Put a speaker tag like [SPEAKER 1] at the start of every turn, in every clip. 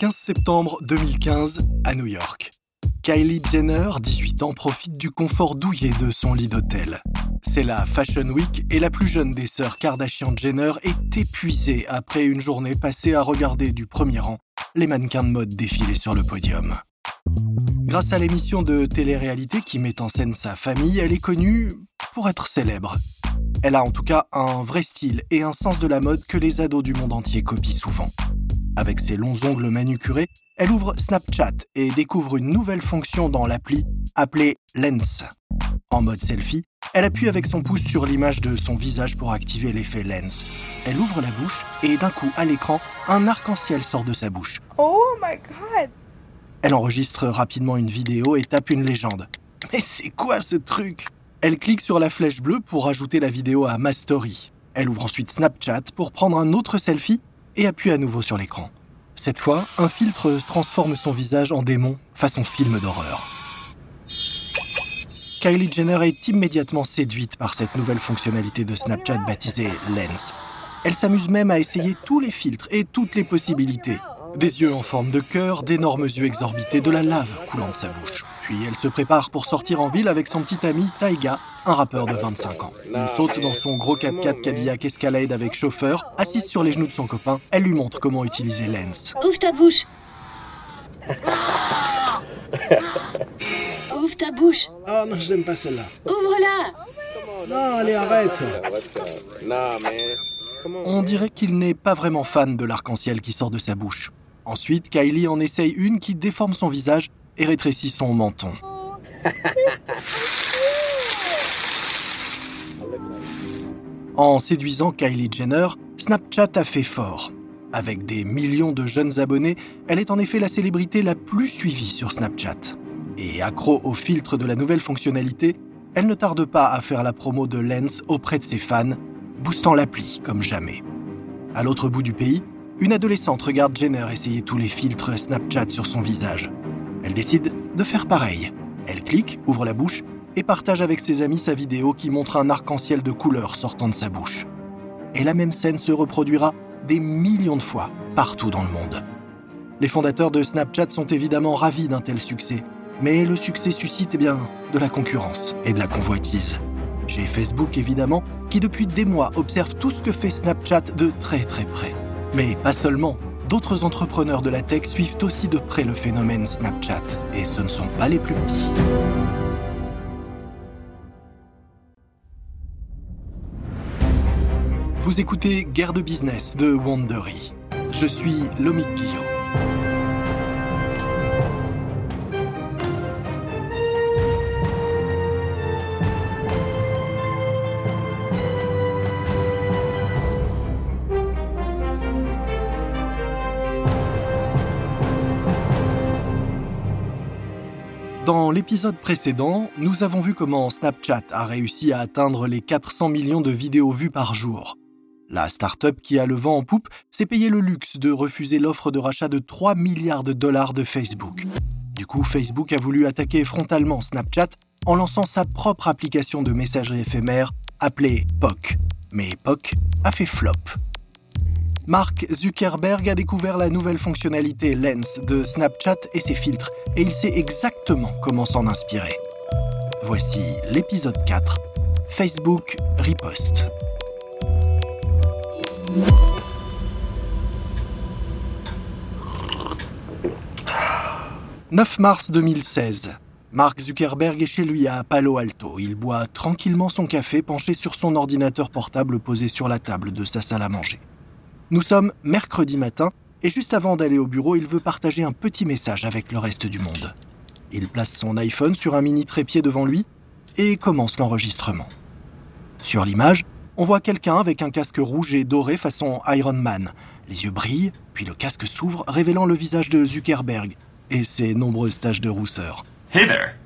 [SPEAKER 1] 15 septembre 2015 à New York. Kylie Jenner, 18 ans, profite du confort douillet de son lit d'hôtel. C'est la Fashion Week et la plus jeune des sœurs Kardashian-Jenner est épuisée après une journée passée à regarder du premier rang les mannequins de mode défiler sur le podium. Grâce à l'émission de télé-réalité qui met en scène sa famille, elle est connue pour être célèbre. Elle a en tout cas un vrai style et un sens de la mode que les ados du monde entier copient souvent. Avec ses longs ongles manucurés, elle ouvre Snapchat et découvre une nouvelle fonction dans l'appli appelée Lens. En mode selfie, elle appuie avec son pouce sur l'image de son visage pour activer l'effet Lens. Elle ouvre la bouche et d'un coup, à l'écran, un arc-en-ciel sort de sa bouche.
[SPEAKER 2] Oh my god!
[SPEAKER 1] Elle enregistre rapidement une vidéo et tape une légende. Mais c'est quoi ce truc? Elle clique sur la flèche bleue pour ajouter la vidéo à Ma Story. Elle ouvre ensuite Snapchat pour prendre un autre selfie et appuie à nouveau sur l'écran. Cette fois, un filtre transforme son visage en démon, façon film d'horreur. Kylie Jenner est immédiatement séduite par cette nouvelle fonctionnalité de Snapchat baptisée Lens. Elle s'amuse même à essayer tous les filtres et toutes les possibilités. Des yeux en forme de cœur, d'énormes yeux exorbités, de la lave coulant de sa bouche. Puis elle se prépare pour sortir en ville avec son petit ami Taiga, un rappeur de 25 ans. Il saute dans son gros 4x4 Cadillac Escalade avec chauffeur. Assise sur les genoux de son copain, elle lui montre comment utiliser Lens.
[SPEAKER 3] Ouvre ta bouche. Ouvre ta bouche.
[SPEAKER 4] Oh non, je n'aime pas celle-là.
[SPEAKER 3] Ouvre-la.
[SPEAKER 4] Non, allez, arrête.
[SPEAKER 1] On dirait qu'il n'est pas vraiment fan de l'arc-en-ciel qui sort de sa bouche. Ensuite, Kylie en essaye une qui déforme son visage et rétrécit son menton. En séduisant Kylie Jenner, Snapchat a fait fort. Avec des millions de jeunes abonnés, elle est en effet la célébrité la plus suivie sur Snapchat. Et accro au filtre de la nouvelle fonctionnalité, elle ne tarde pas à faire la promo de Lens auprès de ses fans, boostant l'appli comme jamais. À l'autre bout du pays, une adolescente regarde Jenner essayer tous les filtres Snapchat sur son visage. Elle décide de faire pareil. Elle clique, ouvre la bouche et partage avec ses amis sa vidéo qui montre un arc-en-ciel de couleurs sortant de sa bouche. Et la même scène se reproduira des millions de fois partout dans le monde. Les fondateurs de Snapchat sont évidemment ravis d'un tel succès, mais le succès suscite eh bien de la concurrence et de la convoitise. J'ai Facebook évidemment, qui depuis des mois observe tout ce que fait Snapchat de très très près. Mais pas seulement. D'autres entrepreneurs de la tech suivent aussi de près le phénomène Snapchat, et ce ne sont pas les plus petits. Vous écoutez Guerre de business de Wandery. Je suis Lomic Guillaume. Dans l'épisode précédent, nous avons vu comment Snapchat a réussi à atteindre les 400 millions de vidéos vues par jour. La start-up qui a le vent en poupe s'est payé le luxe de refuser l'offre de rachat de 3 milliards de dollars de Facebook. Du coup, Facebook a voulu attaquer frontalement Snapchat en lançant sa propre application de messagerie éphémère appelée POC. Mais POC a fait flop. Mark Zuckerberg a découvert la nouvelle fonctionnalité Lens de Snapchat et ses filtres, et il sait exactement comment s'en inspirer. Voici l'épisode 4, Facebook Riposte. 9 mars 2016. Mark Zuckerberg est chez lui à Palo Alto. Il boit tranquillement son café penché sur son ordinateur portable posé sur la table de sa salle à manger. Nous sommes mercredi matin et juste avant d'aller au bureau, il veut partager un petit message avec le reste du monde. Il place son iPhone sur un mini trépied devant lui et commence l'enregistrement. Sur l'image, on voit quelqu'un avec un casque rouge et doré façon Iron Man. Les yeux brillent, puis le casque s'ouvre, révélant le visage de Zuckerberg et ses nombreuses taches de rousseur.
[SPEAKER 5] Hey there.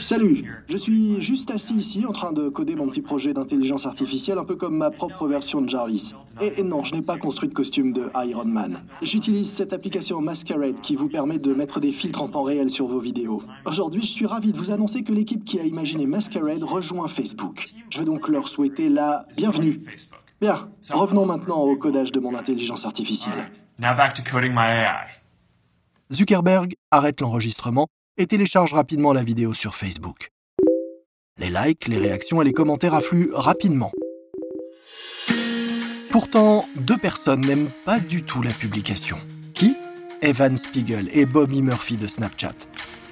[SPEAKER 4] Salut, je suis juste assis ici en train de coder mon petit projet d'intelligence artificielle, un peu comme ma propre version de Jarvis. Et, et non, je n'ai pas construit de costume de Iron Man. J'utilise cette application Masquerade qui vous permet de mettre des filtres en temps réel sur vos vidéos. Aujourd'hui, je suis ravi de vous annoncer que l'équipe qui a imaginé Masquerade rejoint Facebook. Je veux donc leur souhaiter la bienvenue. Bien, revenons maintenant au codage de mon intelligence artificielle.
[SPEAKER 5] Now back to coding my AI.
[SPEAKER 1] Zuckerberg arrête l'enregistrement et télécharge rapidement la vidéo sur Facebook. Les likes, les réactions et les commentaires affluent rapidement. Pourtant, deux personnes n'aiment pas du tout la publication. Qui? Evan Spiegel et Bobby Murphy de Snapchat.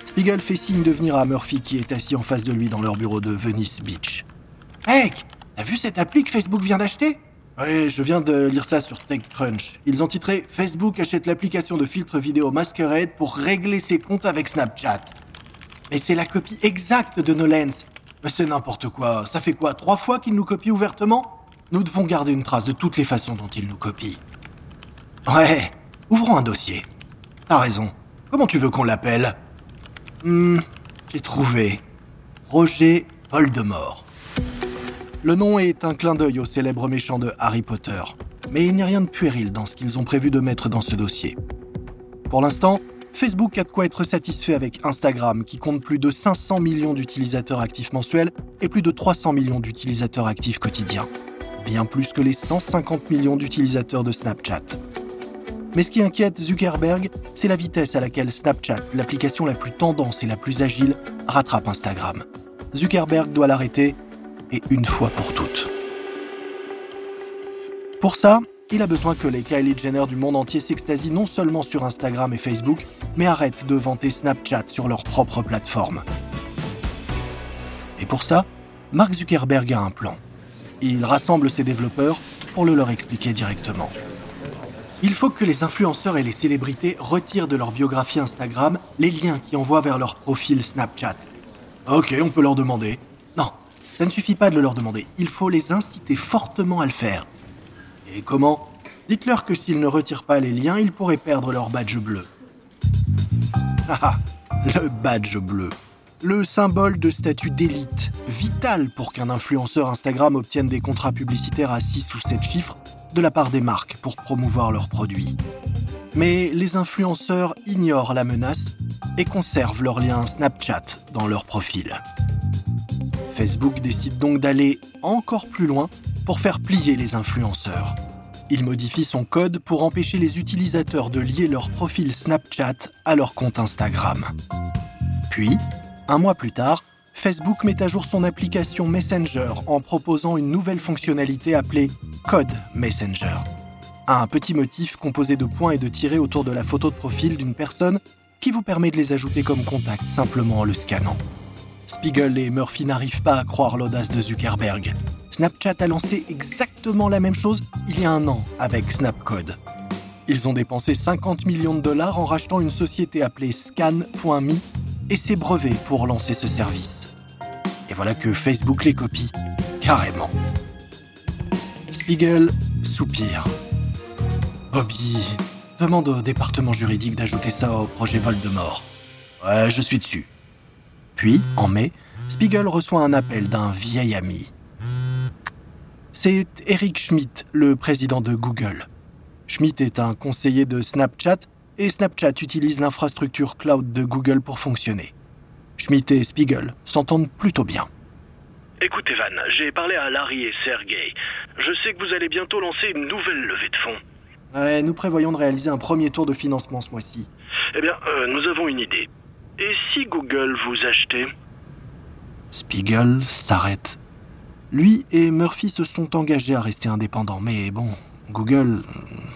[SPEAKER 1] Spiegel fait signe de venir à Murphy qui est assis en face de lui dans leur bureau de Venice Beach. Hey, t'as vu cette appli que Facebook vient d'acheter? Oui, je viens de lire ça sur TechCrunch. Ils ont titré Facebook achète l'application de filtre vidéo Masquerade pour régler ses comptes avec Snapchat. Mais c'est la copie exacte de Nolens. Mais c'est n'importe quoi. Ça fait quoi Trois fois qu'ils nous copient ouvertement? Nous devons garder une trace de toutes les façons dont ils nous copient. Ouais, ouvrons un dossier. T'as raison. Comment tu veux qu'on l'appelle? Hmm, j'ai trouvé. Roger Voldemort. Le nom est un clin d'œil au célèbre méchant de Harry Potter. Mais il n'y a rien de puéril dans ce qu'ils ont prévu de mettre dans ce dossier. Pour l'instant, Facebook a de quoi être satisfait avec Instagram, qui compte plus de 500 millions d'utilisateurs actifs mensuels et plus de 300 millions d'utilisateurs actifs quotidiens. Bien plus que les 150 millions d'utilisateurs de Snapchat. Mais ce qui inquiète Zuckerberg, c'est la vitesse à laquelle Snapchat, l'application la plus tendance et la plus agile, rattrape Instagram. Zuckerberg doit l'arrêter, et une fois pour toutes. Pour ça, il a besoin que les Kylie Jenner du monde entier s'extasient non seulement sur Instagram et Facebook, mais arrêtent de vanter Snapchat sur leur propre plateforme. Et pour ça, Mark Zuckerberg a un plan. Il rassemble ses développeurs pour le leur expliquer directement. Il faut que les influenceurs et les célébrités retirent de leur biographie Instagram les liens qui envoient vers leur profil Snapchat. Ok, on peut leur demander. Ça ne suffit pas de le leur demander. Il faut les inciter fortement à le faire. Et comment? Dites-leur que s'ils ne retirent pas les liens, ils pourraient perdre leur badge bleu. Ah, le badge bleu. Le symbole de statut d'élite, vital pour qu'un influenceur Instagram obtienne des contrats publicitaires à 6 ou 7 chiffres de la part des marques pour promouvoir leurs produits. Mais les influenceurs ignorent la menace et conservent leur lien Snapchat dans leur profil. Facebook décide donc d'aller encore plus loin pour faire plier les influenceurs. Il modifie son code pour empêcher les utilisateurs de lier leur profil Snapchat à leur compte Instagram. Puis, un mois plus tard, Facebook met à jour son application Messenger en proposant une nouvelle fonctionnalité appelée Code Messenger. Un petit motif composé de points et de tirets autour de la photo de profil d'une personne qui vous permet de les ajouter comme contact simplement en le scannant. Spiegel et Murphy n'arrivent pas à croire l'audace de Zuckerberg. Snapchat a lancé exactement la même chose il y a un an avec Snapcode. Ils ont dépensé 50 millions de dollars en rachetant une société appelée Scan.me et ses brevets pour lancer ce service. Et voilà que Facebook les copie, carrément. Spiegel soupire. Bobby, demande au département juridique d'ajouter ça au projet Voldemort. Ouais, je suis dessus. Puis, en mai, Spiegel reçoit un appel d'un vieil ami. C'est Eric Schmidt, le président de Google. Schmidt est un conseiller de Snapchat et Snapchat utilise l'infrastructure cloud de Google pour fonctionner. Schmidt et Spiegel s'entendent plutôt bien.
[SPEAKER 2] Écoute Evan, j'ai parlé à Larry et Sergey. Je sais que vous allez bientôt lancer une nouvelle levée de fonds.
[SPEAKER 1] Ouais, nous prévoyons de réaliser un premier tour de financement ce mois-ci.
[SPEAKER 2] Eh bien, euh, nous avons une idée. Et si Google vous achetait?
[SPEAKER 1] Spiegel s'arrête. Lui et Murphy se sont engagés à rester indépendants, mais bon, Google,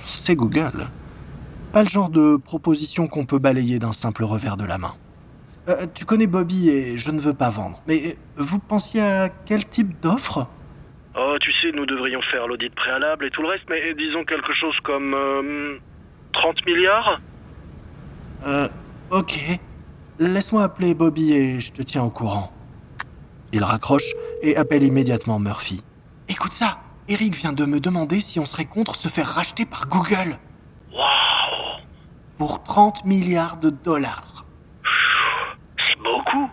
[SPEAKER 1] c'est Google. Pas le genre de proposition qu'on peut balayer d'un simple revers de la main. Euh, tu connais Bobby et je ne veux pas vendre, mais vous pensiez à quel type d'offre?
[SPEAKER 2] Oh, tu sais, nous devrions faire l'audit préalable et tout le reste, mais disons quelque chose comme... euh, 30 milliards?
[SPEAKER 1] Euh, ok. Laisse-moi appeler Bobby et je te tiens au courant. Il raccroche et appelle immédiatement Murphy. Écoute ça, Eric vient de me demander si on serait contre se faire racheter par Google
[SPEAKER 2] Waouh
[SPEAKER 1] pour 30 milliards de dollars.
[SPEAKER 2] C'est beaucoup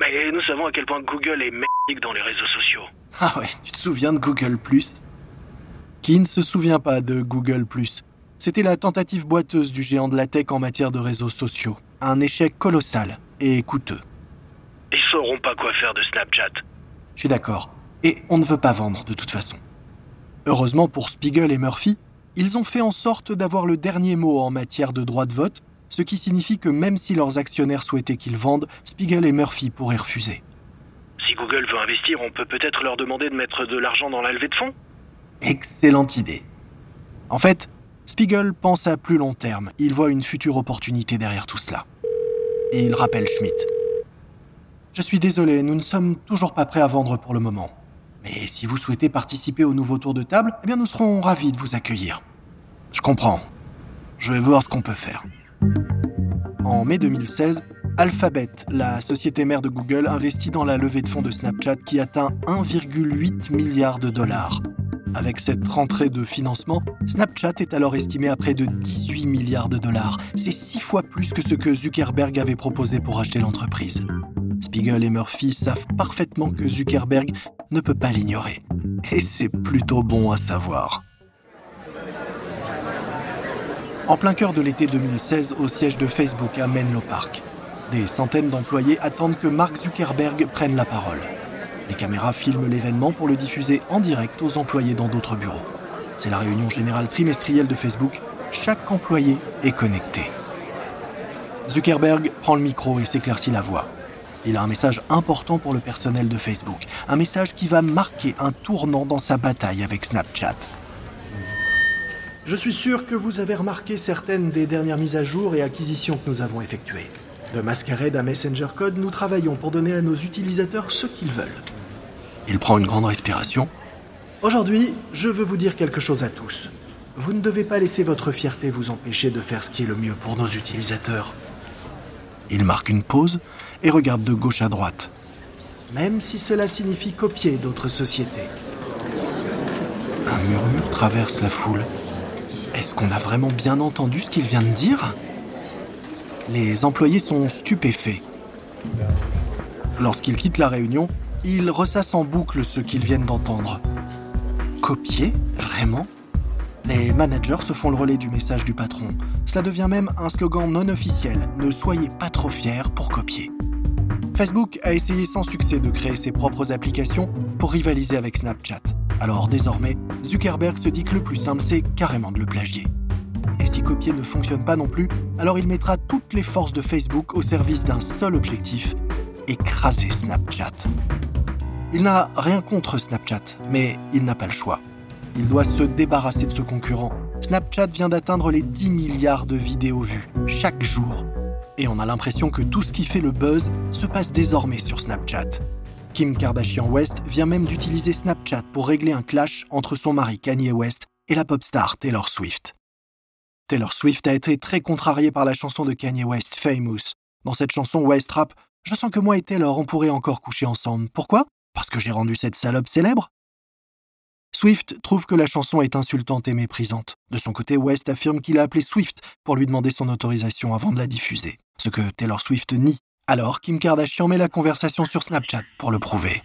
[SPEAKER 2] Mais nous savons à quel point Google est merdique dans les réseaux sociaux.
[SPEAKER 1] Ah ouais, tu te souviens de Google +. Qui ne se souvient pas de Google ⁇ C'était la tentative boiteuse du géant de la tech en matière de réseaux sociaux. Un échec colossal et coûteux.
[SPEAKER 2] Ils sauront pas quoi faire de Snapchat.
[SPEAKER 1] Je suis d'accord. Et on ne veut pas vendre de toute façon. Heureusement pour Spiegel et Murphy, ils ont fait en sorte d'avoir le dernier mot en matière de droit de vote ce qui signifie que même si leurs actionnaires souhaitaient qu'ils vendent, Spiegel et Murphy pourraient refuser.
[SPEAKER 2] Si Google veut investir, on peut peut-être leur demander de mettre de l'argent dans la levée de fonds
[SPEAKER 1] Excellente idée. En fait, Spiegel pense à plus long terme. Il voit une future opportunité derrière tout cela. Et il rappelle Schmidt. Je suis désolé, nous ne sommes toujours pas prêts à vendre pour le moment. Mais si vous souhaitez participer au nouveau tour de table, eh nous serons ravis de vous accueillir. Je comprends. Je vais voir ce qu'on peut faire. En mai 2016, Alphabet, la société mère de Google, investit dans la levée de fonds de Snapchat qui atteint 1,8 milliard de dollars. Avec cette rentrée de financement, Snapchat est alors estimé à près de 18 milliards de dollars. C'est six fois plus que ce que Zuckerberg avait proposé pour acheter l'entreprise. Spiegel et Murphy savent parfaitement que Zuckerberg ne peut pas l'ignorer. Et c'est plutôt bon à savoir. En plein cœur de l'été 2016, au siège de Facebook à Menlo Park, des centaines d'employés attendent que Mark Zuckerberg prenne la parole. Les caméras filment l'événement pour le diffuser en direct aux employés dans d'autres bureaux. C'est la réunion générale trimestrielle de Facebook. Chaque employé est connecté. Zuckerberg prend le micro et s'éclaircit la voix. Il a un message important pour le personnel de Facebook, un message qui va marquer un tournant dans sa bataille avec Snapchat. Je suis sûr que vous avez remarqué certaines des dernières mises à jour et acquisitions que nous avons effectuées. De Masquerade à Messenger Code, nous travaillons pour donner à nos utilisateurs ce qu'ils veulent. Il prend une grande respiration. Aujourd'hui, je veux vous dire quelque chose à tous. Vous ne devez pas laisser votre fierté vous empêcher de faire ce qui est le mieux pour nos utilisateurs. Il marque une pause et regarde de gauche à droite. Même si cela signifie copier d'autres sociétés. Un murmure traverse la foule. Est-ce qu'on a vraiment bien entendu ce qu'il vient de dire? Les employés sont stupéfaits. Lorsqu'ils quittent la réunion, ils ressassent en boucle ce qu'ils viennent d'entendre. Copier Vraiment? Les managers se font le relais du message du patron. Cela devient même un slogan non officiel. Ne soyez pas trop fiers pour copier. Facebook a essayé sans succès de créer ses propres applications pour rivaliser avec Snapchat. Alors désormais, Zuckerberg se dit que le plus simple, c'est carrément de le plagier. Et si copier ne fonctionne pas non plus, alors il mettra toutes les forces de Facebook au service d'un seul objectif, écraser Snapchat. Il n'a rien contre Snapchat, mais il n'a pas le choix. Il doit se débarrasser de ce concurrent. Snapchat vient d'atteindre les 10 milliards de vidéos vues chaque jour. Et on a l'impression que tout ce qui fait le buzz se passe désormais sur Snapchat. Kim Kardashian West vient même d'utiliser Snapchat pour régler un clash entre son mari Kanye West et la pop star Taylor Swift. Taylor Swift a été très contrariée par la chanson de Kanye West, Famous. Dans cette chanson West Rap, je sens que moi et Taylor on pourrait encore coucher ensemble. Pourquoi? Parce que j'ai rendu cette salope célèbre? Swift trouve que la chanson est insultante et méprisante. De son côté, West affirme qu'il a appelé Swift pour lui demander son autorisation avant de la diffuser, ce que Taylor Swift nie. Alors, Kim Kardashian met la conversation sur Snapchat pour le prouver.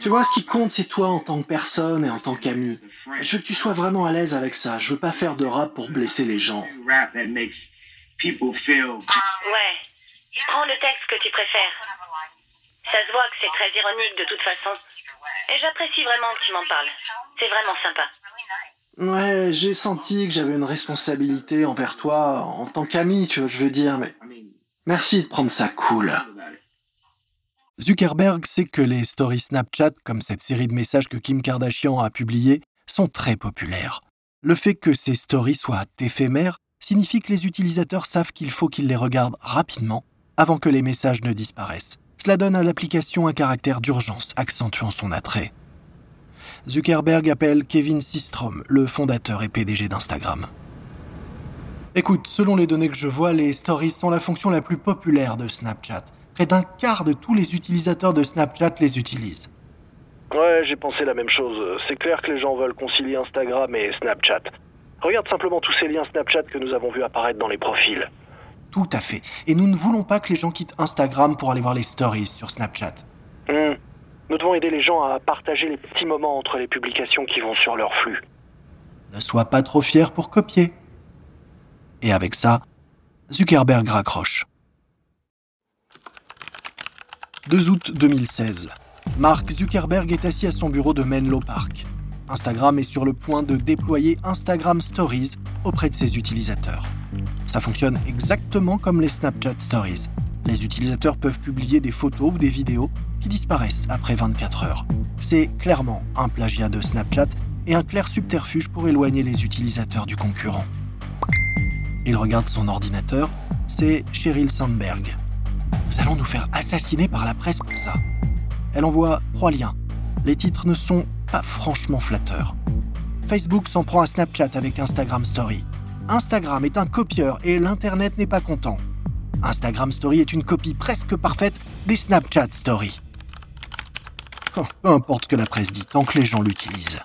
[SPEAKER 1] Tu vois, ce qui compte, c'est toi en tant que personne et en tant qu'ami. Je veux que tu sois vraiment à l'aise avec ça. Je veux pas faire de rap pour blesser les gens.
[SPEAKER 3] Ouais, prends le texte que tu préfères. Ça se voit que c'est très ironique de toute façon. Et j'apprécie vraiment que tu m'en parles. C'est vraiment sympa.
[SPEAKER 1] Ouais, j'ai senti que j'avais une responsabilité envers toi en tant qu'ami, tu vois, je veux dire, mais merci de prendre ça cool. Zuckerberg sait que les stories Snapchat, comme cette série de messages que Kim Kardashian a publiés, sont très populaires. Le fait que ces stories soient éphémères signifie que les utilisateurs savent qu'il faut qu'ils les regardent rapidement avant que les messages ne disparaissent. Cela donne à l'application un caractère d'urgence, accentuant son attrait. Zuckerberg appelle Kevin Systrom, le fondateur et PDG d'Instagram. Écoute, selon les données que je vois, les stories sont la fonction la plus populaire de Snapchat. Près d'un quart de tous les utilisateurs de Snapchat les utilisent.
[SPEAKER 2] Ouais, j'ai pensé la même chose. C'est clair que les gens veulent concilier Instagram et Snapchat. Regarde simplement tous ces liens Snapchat que nous avons vus apparaître dans les profils.
[SPEAKER 1] Tout à fait. Et nous ne voulons pas que les gens quittent Instagram pour aller voir les stories sur Snapchat.
[SPEAKER 2] Hmm. Nous devons aider les gens à partager les petits moments entre les publications qui vont sur leur flux.
[SPEAKER 1] Ne sois pas trop fier pour copier. Et avec ça, Zuckerberg raccroche. 2 août 2016. Mark Zuckerberg est assis à son bureau de Menlo Park. Instagram est sur le point de déployer Instagram Stories auprès de ses utilisateurs. Ça fonctionne exactement comme les Snapchat Stories. Les utilisateurs peuvent publier des photos ou des vidéos qui disparaissent après 24 heures. C'est clairement un plagiat de Snapchat et un clair subterfuge pour éloigner les utilisateurs du concurrent. Il regarde son ordinateur, c'est Sheryl Sandberg. Nous allons nous faire assassiner par la presse pour ça. Elle envoie trois liens. Les titres ne sont pas franchement flatteurs. Facebook s'en prend à Snapchat avec Instagram Story. Instagram est un copieur et l'Internet n'est pas content. Instagram Story est une copie presque parfaite des Snapchat Story. Oh, peu importe ce que la presse dit, tant que les gens l'utilisent.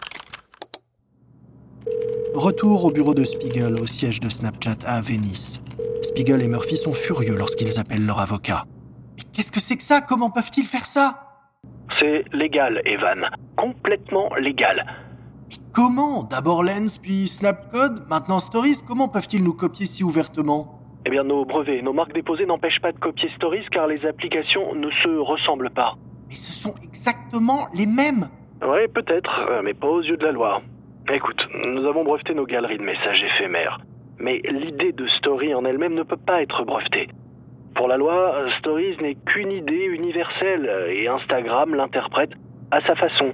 [SPEAKER 1] Retour au bureau de Spiegel, au siège de Snapchat à Venise. Spiegel et Murphy sont furieux lorsqu'ils appellent leur avocat. Qu'est-ce que c'est que ça? Comment peuvent-ils faire ça?
[SPEAKER 2] C'est légal, Evan. Complètement légal.
[SPEAKER 1] Mais comment? D'abord Lens, puis Snapcode, maintenant Stories Comment peuvent-ils nous copier si ouvertement?
[SPEAKER 2] Eh bien, nos brevets, nos marques déposées n'empêchent pas de copier Stories car les applications ne se ressemblent pas.
[SPEAKER 1] Mais ce sont exactement les mêmes
[SPEAKER 2] Oui, peut-être, mais pas aux yeux de la loi. Écoute, nous avons breveté nos galeries de messages éphémères. Mais l'idée de Story en elle-même ne peut pas être brevetée. Pour la loi, Stories n'est qu'une idée universelle et Instagram l'interprète à sa façon.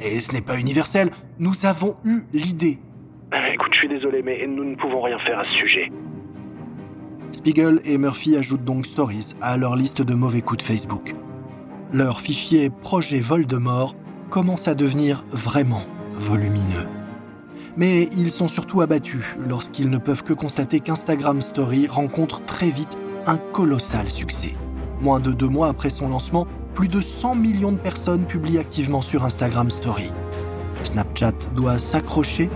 [SPEAKER 1] Et ce n'est pas universel, nous avons eu l'idée.
[SPEAKER 2] Écoute, je suis désolé, mais nous ne pouvons rien faire à ce sujet.
[SPEAKER 1] Spiegel et Murphy ajoutent donc Stories à leur liste de mauvais coups de Facebook. Leur fichier Projet Voldemort commence à devenir vraiment volumineux. Mais ils sont surtout abattus lorsqu'ils ne peuvent que constater qu'Instagram Story rencontre très vite un colossal succès. Moins de deux mois après son lancement, plus de 100 millions de personnes publient activement sur Instagram Story. Snapchat doit s'accrocher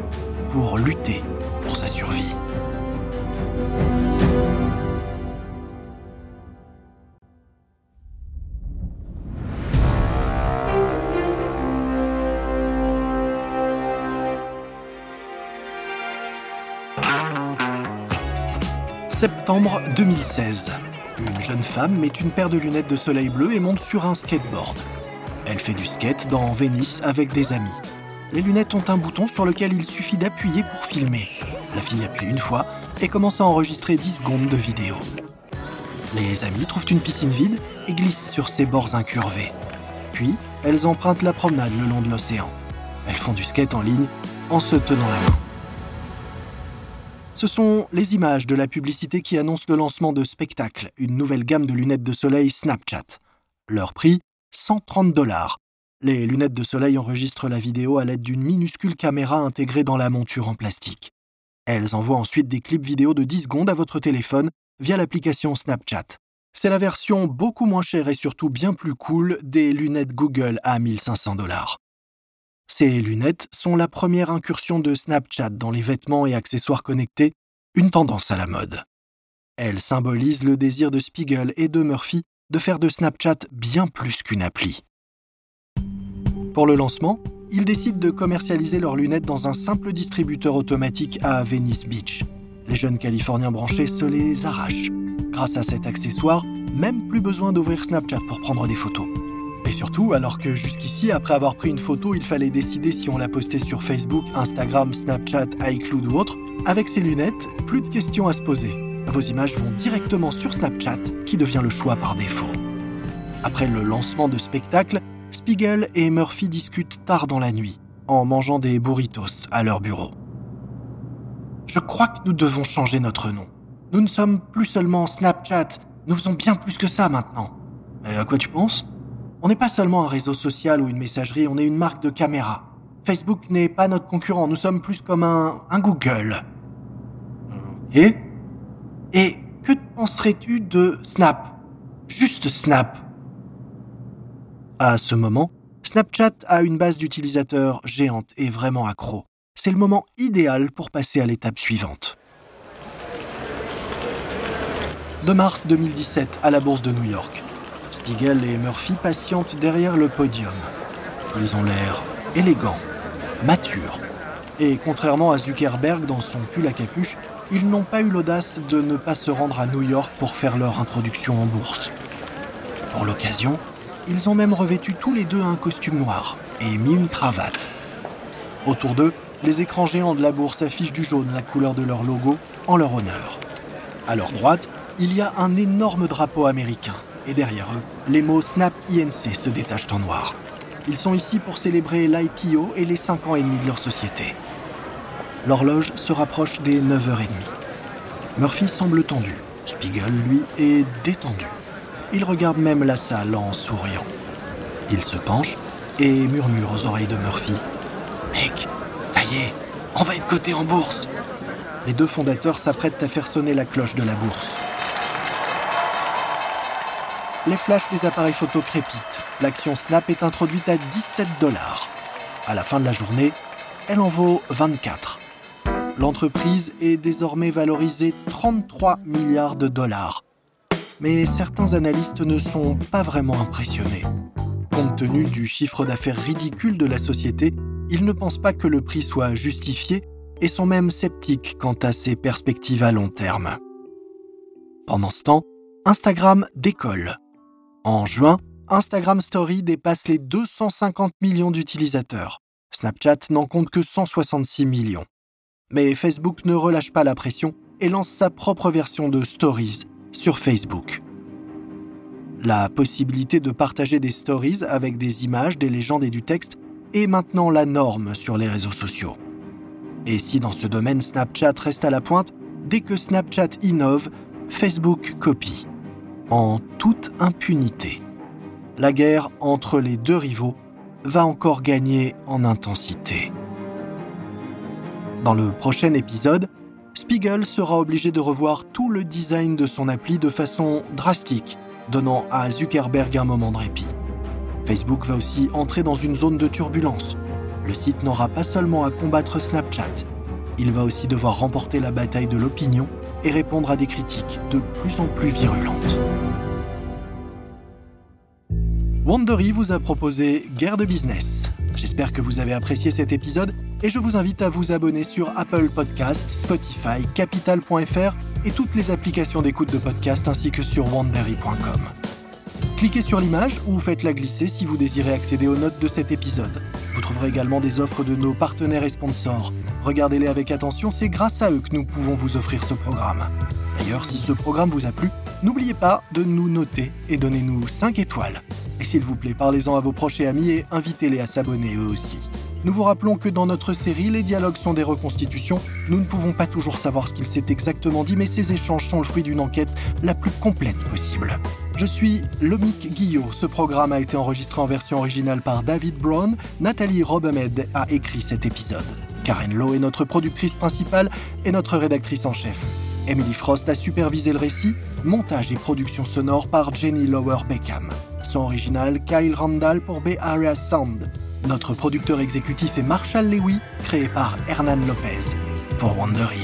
[SPEAKER 1] pour lutter pour sa survie. Septembre 2016. Une jeune femme met une paire de lunettes de soleil bleu et monte sur un skateboard. Elle fait du skate dans Venise avec des amis. Les lunettes ont un bouton sur lequel il suffit d'appuyer pour filmer. La fille appuie une fois et commence à enregistrer 10 secondes de vidéo. Les amis trouvent une piscine vide et glissent sur ses bords incurvés. Puis, elles empruntent la promenade le long de l'océan. Elles font du skate en ligne en se tenant la main. Ce sont les images de la publicité qui annoncent le lancement de Spectacle, une nouvelle gamme de lunettes de soleil Snapchat. Leur prix 130 dollars. Les lunettes de soleil enregistrent la vidéo à l'aide d'une minuscule caméra intégrée dans la monture en plastique. Elles envoient ensuite des clips vidéo de 10 secondes à votre téléphone via l'application Snapchat. C'est la version beaucoup moins chère et surtout bien plus cool des lunettes Google à 1500 dollars. Ces lunettes sont la première incursion de Snapchat dans les vêtements et accessoires connectés, une tendance à la mode. Elles symbolisent le désir de Spiegel et de Murphy de faire de Snapchat bien plus qu'une appli. Pour le lancement, ils décident de commercialiser leurs lunettes dans un simple distributeur automatique à Venice Beach. Les jeunes Californiens branchés se les arrachent. Grâce à cet accessoire, même plus besoin d'ouvrir Snapchat pour prendre des photos. Et surtout, alors que jusqu'ici, après avoir pris une photo, il fallait décider si on la postait sur Facebook, Instagram, Snapchat, iCloud ou autre, avec ces lunettes, plus de questions à se poser. Vos images vont directement sur Snapchat, qui devient le choix par défaut. Après le lancement de spectacle, Spiegel et Murphy discutent tard dans la nuit, en mangeant des burritos à leur bureau. Je crois que nous devons changer notre nom. Nous ne sommes plus seulement Snapchat, nous faisons bien plus que ça maintenant. Et à quoi tu penses? On n'est pas seulement un réseau social ou une messagerie, on est une marque de caméra. Facebook n'est pas notre concurrent, nous sommes plus comme un, un Google. Ok Et que penserais-tu de Snap? Juste Snap. À ce moment, Snapchat a une base d'utilisateurs géante et vraiment accro. C'est le moment idéal pour passer à l'étape suivante. De mars 2017 à la bourse de New York, Spiegel et Murphy patientent derrière le podium. Ils ont l'air élégants, matures. Et contrairement à Zuckerberg dans son pull à capuche, ils n'ont pas eu l'audace de ne pas se rendre à New York pour faire leur introduction en bourse. Pour l'occasion, ils ont même revêtu tous les deux un costume noir et mis une cravate. Autour d'eux, les écrans géants de la bourse affichent du jaune la couleur de leur logo en leur honneur. À leur droite, il y a un énorme drapeau américain et derrière eux, les mots Snap INC se détachent en noir. Ils sont ici pour célébrer l'IPO et les 5 ans et demi de leur société. L'horloge se rapproche des 9h30. Murphy semble tendu. Spiegel, lui, est détendu. Il regarde même la salle en souriant. Il se penche et murmure aux oreilles de Murphy. Mec, ça y est, on va être coté en bourse. Les deux fondateurs s'apprêtent à faire sonner la cloche de la bourse. Les flashs des appareils photo crépitent. L'action Snap est introduite à 17 dollars. À la fin de la journée, elle en vaut 24. L'entreprise est désormais valorisée 33 milliards de dollars. Mais certains analystes ne sont pas vraiment impressionnés. Compte tenu du chiffre d'affaires ridicule de la société, ils ne pensent pas que le prix soit justifié et sont même sceptiques quant à ses perspectives à long terme. Pendant ce temps, Instagram décolle. En juin, Instagram Story dépasse les 250 millions d'utilisateurs. Snapchat n'en compte que 166 millions. Mais Facebook ne relâche pas la pression et lance sa propre version de Stories sur Facebook. La possibilité de partager des stories avec des images, des légendes et du texte est maintenant la norme sur les réseaux sociaux. Et si dans ce domaine Snapchat reste à la pointe, dès que Snapchat innove, Facebook copie. En toute impunité. La guerre entre les deux rivaux va encore gagner en intensité. Dans le prochain épisode, Spiegel sera obligé de revoir tout le design de son appli de façon drastique, donnant à Zuckerberg un moment de répit. Facebook va aussi entrer dans une zone de turbulence. Le site n'aura pas seulement à combattre Snapchat, il va aussi devoir remporter la bataille de l'opinion et répondre à des critiques de plus en plus virulentes. Wandery vous a proposé Guerre de business. J'espère que vous avez apprécié cet épisode et je vous invite à vous abonner sur Apple Podcasts, Spotify, Capital.fr et toutes les applications d'écoute de podcast ainsi que sur wandery.com. Cliquez sur l'image ou faites-la glisser si vous désirez accéder aux notes de cet épisode. Vous trouverez également des offres de nos partenaires et sponsors. Regardez-les avec attention, c'est grâce à eux que nous pouvons vous offrir ce programme. D'ailleurs, si ce programme vous a plu, n'oubliez pas de nous noter et donnez-nous 5 étoiles. Et s'il vous plaît, parlez-en à vos proches et amis et invitez-les à s'abonner eux aussi. Nous vous rappelons que dans notre série, les dialogues sont des reconstitutions. Nous ne pouvons pas toujours savoir ce qu'il s'est exactement dit, mais ces échanges sont le fruit d'une enquête la plus complète possible. Je suis Lomic Guillot. Ce programme a été enregistré en version originale par David Brown. Nathalie Robemed a écrit cet épisode. Karen Lowe est notre productrice principale et notre rédactrice en chef. Emily Frost a supervisé le récit, montage et production sonore par Jenny Lower Beckham. Son original, Kyle Randall pour Bay Area Sound. Notre producteur exécutif est Marshall Lewy, créé par Hernan Lopez. Pour Wandery.